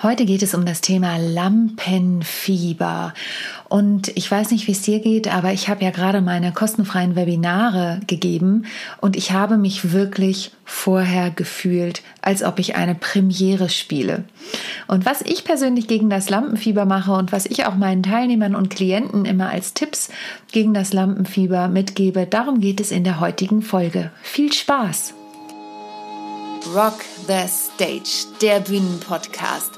Heute geht es um das Thema Lampenfieber. Und ich weiß nicht, wie es dir geht, aber ich habe ja gerade meine kostenfreien Webinare gegeben und ich habe mich wirklich vorher gefühlt, als ob ich eine Premiere spiele. Und was ich persönlich gegen das Lampenfieber mache und was ich auch meinen Teilnehmern und Klienten immer als Tipps gegen das Lampenfieber mitgebe, darum geht es in der heutigen Folge. Viel Spaß! Rock the Stage, der Bühnenpodcast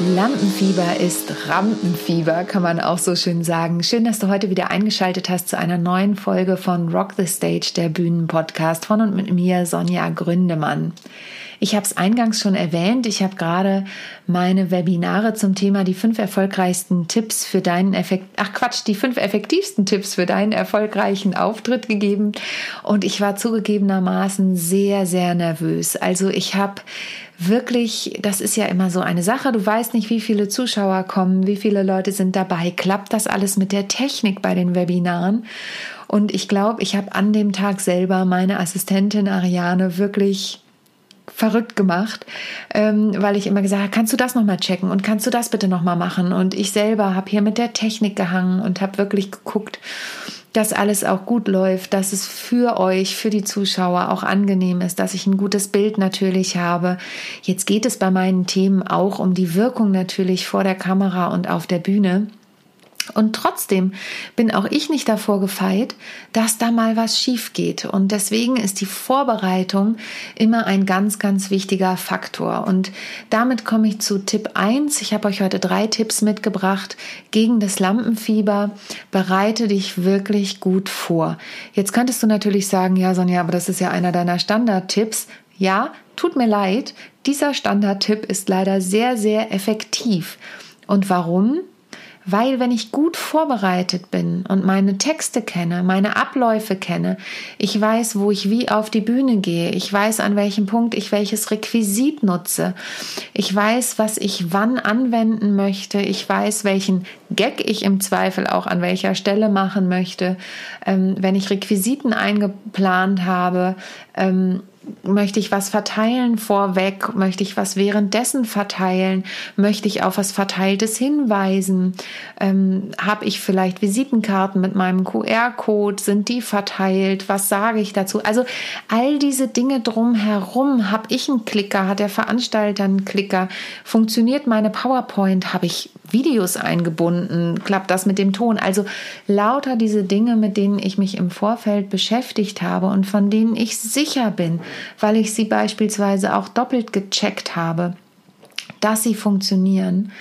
Lampenfieber ist Rampenfieber, kann man auch so schön sagen. Schön, dass du heute wieder eingeschaltet hast zu einer neuen Folge von Rock the Stage, der Bühnenpodcast von und mit mir, Sonja Gründemann. Ich habe es eingangs schon erwähnt, ich habe gerade meine Webinare zum Thema die fünf erfolgreichsten Tipps für deinen Effekt, ach Quatsch, die fünf effektivsten Tipps für deinen erfolgreichen Auftritt gegeben und ich war zugegebenermaßen sehr, sehr nervös. Also ich habe wirklich, das ist ja immer so eine Sache, du weißt nicht, wie viele Zuschauer kommen, wie viele Leute sind dabei, klappt das alles mit der Technik bei den Webinaren? Und ich glaube, ich habe an dem Tag selber meine Assistentin Ariane wirklich verrückt gemacht, ähm, weil ich immer gesagt habe, kannst du das nochmal checken und kannst du das bitte nochmal machen? Und ich selber habe hier mit der Technik gehangen und habe wirklich geguckt, dass alles auch gut läuft, dass es für euch, für die Zuschauer auch angenehm ist, dass ich ein gutes Bild natürlich habe. Jetzt geht es bei meinen Themen auch um die Wirkung natürlich vor der Kamera und auf der Bühne. Und trotzdem bin auch ich nicht davor gefeit, dass da mal was schief geht. Und deswegen ist die Vorbereitung immer ein ganz, ganz wichtiger Faktor. Und damit komme ich zu Tipp 1. Ich habe euch heute drei Tipps mitgebracht gegen das Lampenfieber. Bereite dich wirklich gut vor. Jetzt könntest du natürlich sagen, ja, Sonja, aber das ist ja einer deiner Standardtipps. Ja, tut mir leid. Dieser Standardtipp ist leider sehr, sehr effektiv. Und warum? Weil wenn ich gut vorbereitet bin und meine Texte kenne, meine Abläufe kenne, ich weiß, wo ich wie auf die Bühne gehe, ich weiß, an welchem Punkt ich welches Requisit nutze, ich weiß, was ich wann anwenden möchte, ich weiß, welchen Gag ich im Zweifel auch an welcher Stelle machen möchte, ähm, wenn ich Requisiten eingeplant habe, ähm, möchte ich was verteilen vorweg? Möchte ich was währenddessen verteilen? Möchte ich auf was Verteiltes hinweisen? Ähm, Habe ich vielleicht Visitenkarten mit meinem QR-Code? Sind die verteilt? Was sage ich dazu? Also all diese Dinge drumherum. Habe ich einen Klicker? Hat der Veranstalter einen Klicker? Funktioniert meine PowerPoint? Habe ich Videos eingebunden? Klappt das mit dem Ton? Also lauter diese Dinge, mit denen ich mich im Vorfeld beschäftigt habe und von denen ich sicher bin, weil ich sie beispielsweise auch doppelt gecheckt habe, dass sie funktionieren,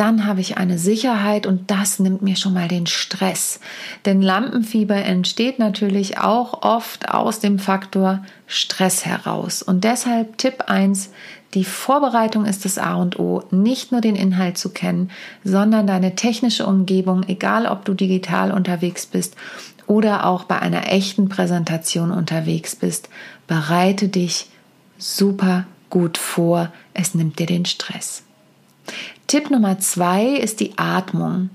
dann habe ich eine Sicherheit und das nimmt mir schon mal den Stress. Denn Lampenfieber entsteht natürlich auch oft aus dem Faktor Stress heraus. Und deshalb Tipp 1, die Vorbereitung ist das A und O, nicht nur den Inhalt zu kennen, sondern deine technische Umgebung, egal ob du digital unterwegs bist oder auch bei einer echten Präsentation unterwegs bist, bereite dich super gut vor. Es nimmt dir den Stress. Tipp Nummer zwei ist die Atmung.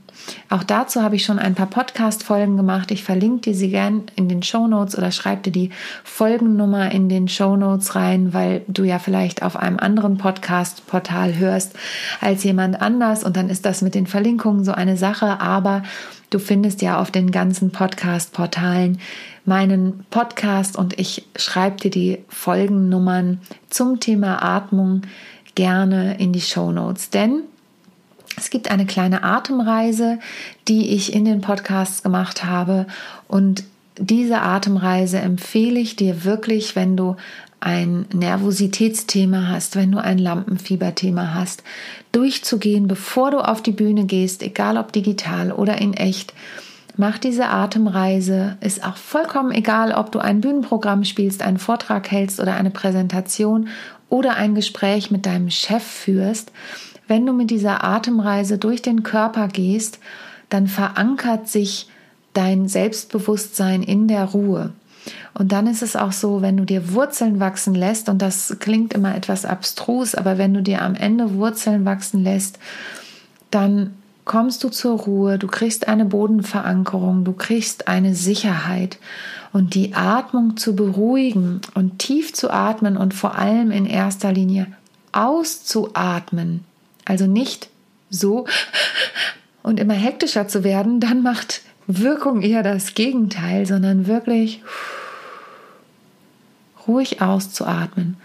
Auch dazu habe ich schon ein paar Podcast-Folgen gemacht. Ich verlinke dir sie gern in den Show Notes oder schreibe dir die Folgennummer in den Show Notes rein, weil du ja vielleicht auf einem anderen Podcast-Portal hörst als jemand anders und dann ist das mit den Verlinkungen so eine Sache. Aber du findest ja auf den ganzen Podcast-Portalen meinen Podcast und ich schreibe dir die Folgennummern zum Thema Atmung gerne in die Show Notes, denn es gibt eine kleine Atemreise, die ich in den Podcasts gemacht habe und diese Atemreise empfehle ich dir wirklich, wenn du ein Nervositätsthema hast, wenn du ein Lampenfieberthema hast, durchzugehen, bevor du auf die Bühne gehst, egal ob digital oder in echt. Mach diese Atemreise. Ist auch vollkommen egal, ob du ein Bühnenprogramm spielst, einen Vortrag hältst oder eine Präsentation oder ein Gespräch mit deinem Chef führst wenn du mit dieser Atemreise durch den Körper gehst, dann verankert sich dein Selbstbewusstsein in der Ruhe. Und dann ist es auch so, wenn du dir Wurzeln wachsen lässt, und das klingt immer etwas abstrus, aber wenn du dir am Ende Wurzeln wachsen lässt, dann kommst du zur Ruhe, du kriegst eine Bodenverankerung, du kriegst eine Sicherheit. Und die Atmung zu beruhigen und tief zu atmen und vor allem in erster Linie auszuatmen, also nicht so und immer hektischer zu werden, dann macht Wirkung eher das Gegenteil, sondern wirklich ruhig auszuatmen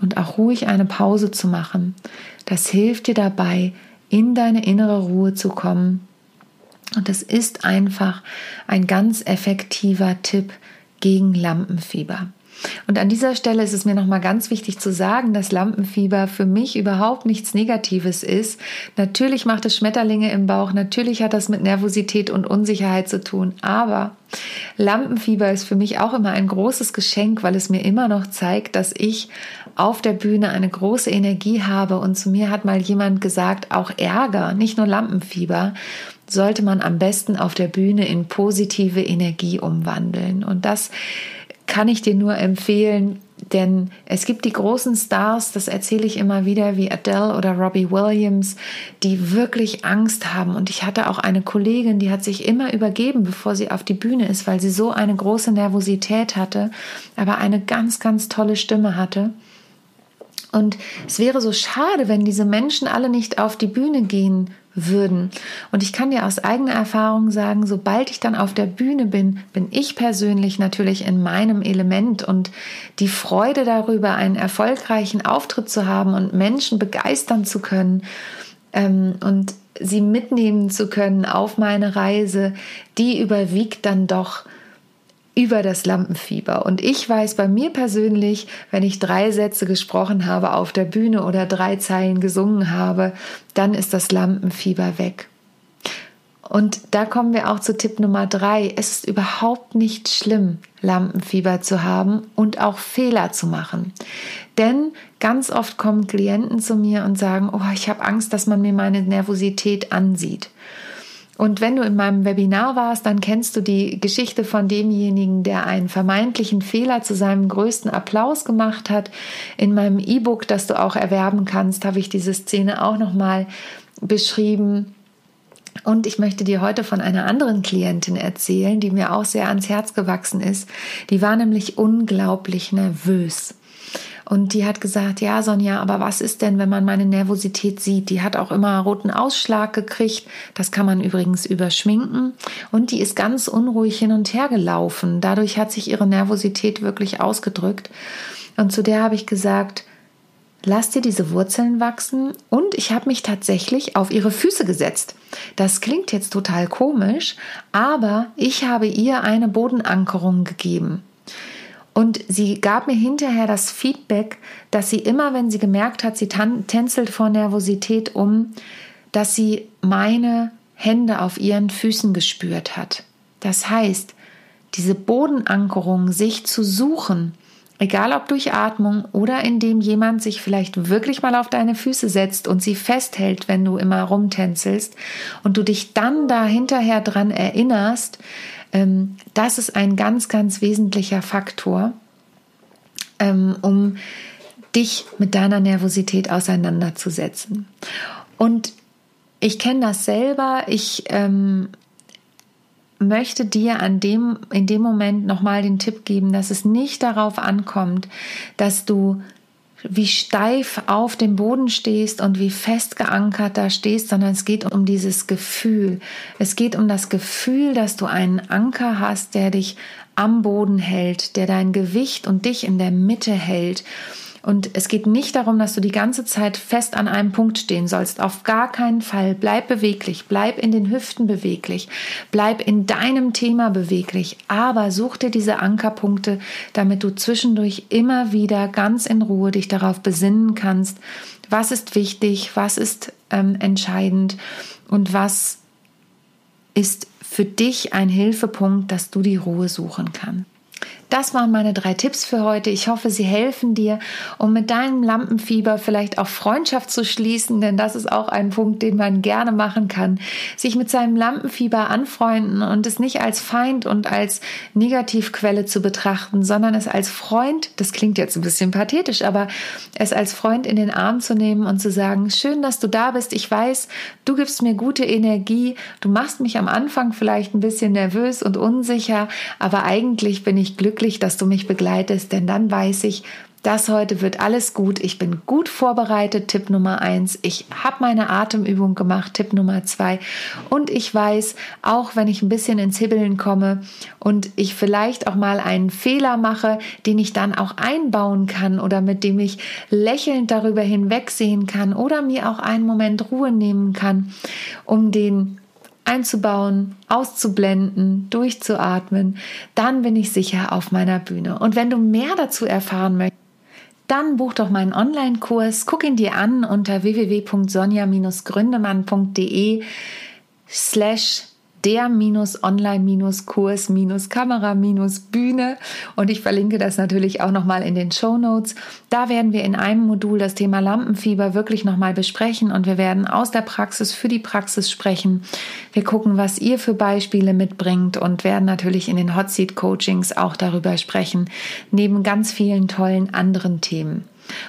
und auch ruhig eine Pause zu machen. Das hilft dir dabei, in deine innere Ruhe zu kommen. Und es ist einfach ein ganz effektiver Tipp gegen Lampenfieber. Und an dieser Stelle ist es mir nochmal ganz wichtig zu sagen, dass Lampenfieber für mich überhaupt nichts Negatives ist. Natürlich macht es Schmetterlinge im Bauch, natürlich hat das mit Nervosität und Unsicherheit zu tun, aber Lampenfieber ist für mich auch immer ein großes Geschenk, weil es mir immer noch zeigt, dass ich auf der Bühne eine große Energie habe. Und zu mir hat mal jemand gesagt, auch Ärger, nicht nur Lampenfieber, sollte man am besten auf der Bühne in positive Energie umwandeln. Und das kann ich dir nur empfehlen, denn es gibt die großen Stars, das erzähle ich immer wieder, wie Adele oder Robbie Williams, die wirklich Angst haben. Und ich hatte auch eine Kollegin, die hat sich immer übergeben, bevor sie auf die Bühne ist, weil sie so eine große Nervosität hatte, aber eine ganz, ganz tolle Stimme hatte. Und es wäre so schade, wenn diese Menschen alle nicht auf die Bühne gehen würden. Und ich kann dir aus eigener Erfahrung sagen, sobald ich dann auf der Bühne bin, bin ich persönlich natürlich in meinem Element und die Freude darüber, einen erfolgreichen Auftritt zu haben und Menschen begeistern zu können ähm, und sie mitnehmen zu können auf meine Reise, die überwiegt dann doch über das Lampenfieber. Und ich weiß bei mir persönlich, wenn ich drei Sätze gesprochen habe auf der Bühne oder drei Zeilen gesungen habe, dann ist das Lampenfieber weg. Und da kommen wir auch zu Tipp Nummer drei. Es ist überhaupt nicht schlimm, Lampenfieber zu haben und auch Fehler zu machen. Denn ganz oft kommen Klienten zu mir und sagen, oh, ich habe Angst, dass man mir meine Nervosität ansieht. Und wenn du in meinem Webinar warst, dann kennst du die Geschichte von demjenigen, der einen vermeintlichen Fehler zu seinem größten Applaus gemacht hat. In meinem E-Book, das du auch erwerben kannst, habe ich diese Szene auch nochmal beschrieben. Und ich möchte dir heute von einer anderen Klientin erzählen, die mir auch sehr ans Herz gewachsen ist. Die war nämlich unglaublich nervös. Und die hat gesagt, ja, Sonja, aber was ist denn, wenn man meine Nervosität sieht? Die hat auch immer roten Ausschlag gekriegt. Das kann man übrigens überschminken. Und die ist ganz unruhig hin und her gelaufen. Dadurch hat sich ihre Nervosität wirklich ausgedrückt. Und zu der habe ich gesagt, lass dir diese Wurzeln wachsen und ich habe mich tatsächlich auf ihre Füße gesetzt. Das klingt jetzt total komisch, aber ich habe ihr eine Bodenankerung gegeben. Und sie gab mir hinterher das Feedback, dass sie immer, wenn sie gemerkt hat, sie tänzelt vor Nervosität um, dass sie meine Hände auf ihren Füßen gespürt hat. Das heißt, diese Bodenankerung, sich zu suchen, egal ob durch Atmung oder indem jemand sich vielleicht wirklich mal auf deine Füße setzt und sie festhält, wenn du immer rumtänzelst und du dich dann da hinterher dran erinnerst, das ist ein ganz, ganz wesentlicher Faktor, ähm, um dich mit deiner Nervosität auseinanderzusetzen. Und ich kenne das selber. Ich ähm, möchte dir an dem, in dem Moment nochmal den Tipp geben, dass es nicht darauf ankommt, dass du wie steif auf dem Boden stehst und wie fest geankert da stehst, sondern es geht um dieses Gefühl. Es geht um das Gefühl, dass du einen Anker hast, der dich am Boden hält, der dein Gewicht und dich in der Mitte hält und es geht nicht darum, dass du die ganze Zeit fest an einem Punkt stehen sollst. Auf gar keinen Fall. Bleib beweglich, bleib in den Hüften beweglich, bleib in deinem Thema beweglich. Aber such dir diese Ankerpunkte, damit du zwischendurch immer wieder ganz in Ruhe dich darauf besinnen kannst, was ist wichtig, was ist ähm, entscheidend und was ist für dich ein Hilfepunkt, dass du die Ruhe suchen kannst. Das waren meine drei Tipps für heute. Ich hoffe, sie helfen dir, um mit deinem Lampenfieber vielleicht auch Freundschaft zu schließen, denn das ist auch ein Punkt, den man gerne machen kann. Sich mit seinem Lampenfieber anfreunden und es nicht als Feind und als Negativquelle zu betrachten, sondern es als Freund, das klingt jetzt ein bisschen pathetisch, aber es als Freund in den Arm zu nehmen und zu sagen, schön, dass du da bist. Ich weiß, du gibst mir gute Energie. Du machst mich am Anfang vielleicht ein bisschen nervös und unsicher, aber eigentlich bin ich glücklich, dass du mich begleitest, denn dann weiß ich, das heute wird alles gut. Ich bin gut vorbereitet. Tipp Nummer eins. Ich habe meine Atemübung gemacht. Tipp Nummer zwei. Und ich weiß, auch wenn ich ein bisschen ins Hibbeln komme und ich vielleicht auch mal einen Fehler mache, den ich dann auch einbauen kann oder mit dem ich lächelnd darüber hinwegsehen kann oder mir auch einen Moment Ruhe nehmen kann, um den einzubauen, auszublenden, durchzuatmen, dann bin ich sicher auf meiner Bühne. Und wenn du mehr dazu erfahren möchtest, dann buch doch meinen Online-Kurs, guck ihn dir an unter www.sonja-gründemann.de slash der-online-kurs-kamera-bühne und ich verlinke das natürlich auch nochmal in den Show Notes. Da werden wir in einem Modul das Thema Lampenfieber wirklich nochmal besprechen und wir werden aus der Praxis für die Praxis sprechen. Wir gucken, was ihr für Beispiele mitbringt und werden natürlich in den Hot Seat Coachings auch darüber sprechen, neben ganz vielen tollen anderen Themen.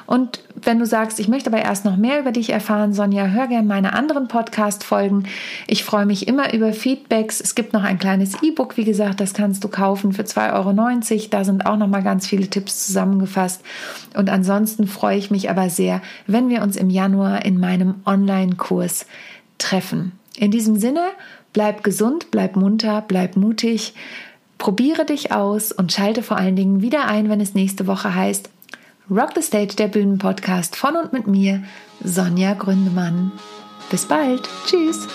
Und wenn du sagst, ich möchte aber erst noch mehr über dich erfahren, Sonja, hör gerne meine anderen Podcast-Folgen. Ich freue mich immer über Feedbacks. Es gibt noch ein kleines E-Book, wie gesagt, das kannst du kaufen für 2,90 Euro. Da sind auch noch mal ganz viele Tipps zusammengefasst. Und ansonsten freue ich mich aber sehr, wenn wir uns im Januar in meinem Online-Kurs treffen. In diesem Sinne, bleib gesund, bleib munter, bleib mutig. Probiere dich aus und schalte vor allen Dingen wieder ein, wenn es nächste Woche heißt, Rock the Stage, der Bühnenpodcast von und mit mir, Sonja Gründemann. Bis bald. Tschüss.